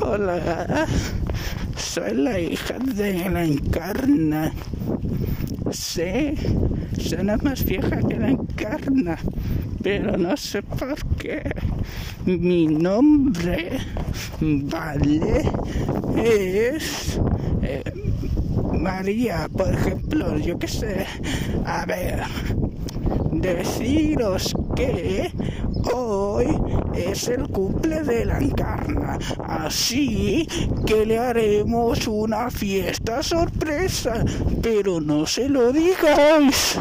Hola, soy la hija de la encarna. Sí, suena más vieja que la encarna, pero no sé por qué. Mi nombre, vale, es eh, María, por ejemplo, yo qué sé. A ver, deciros que hoy es el cumple de la encarna, así que le haremos una fiesta sorpresa, pero no se lo digáis.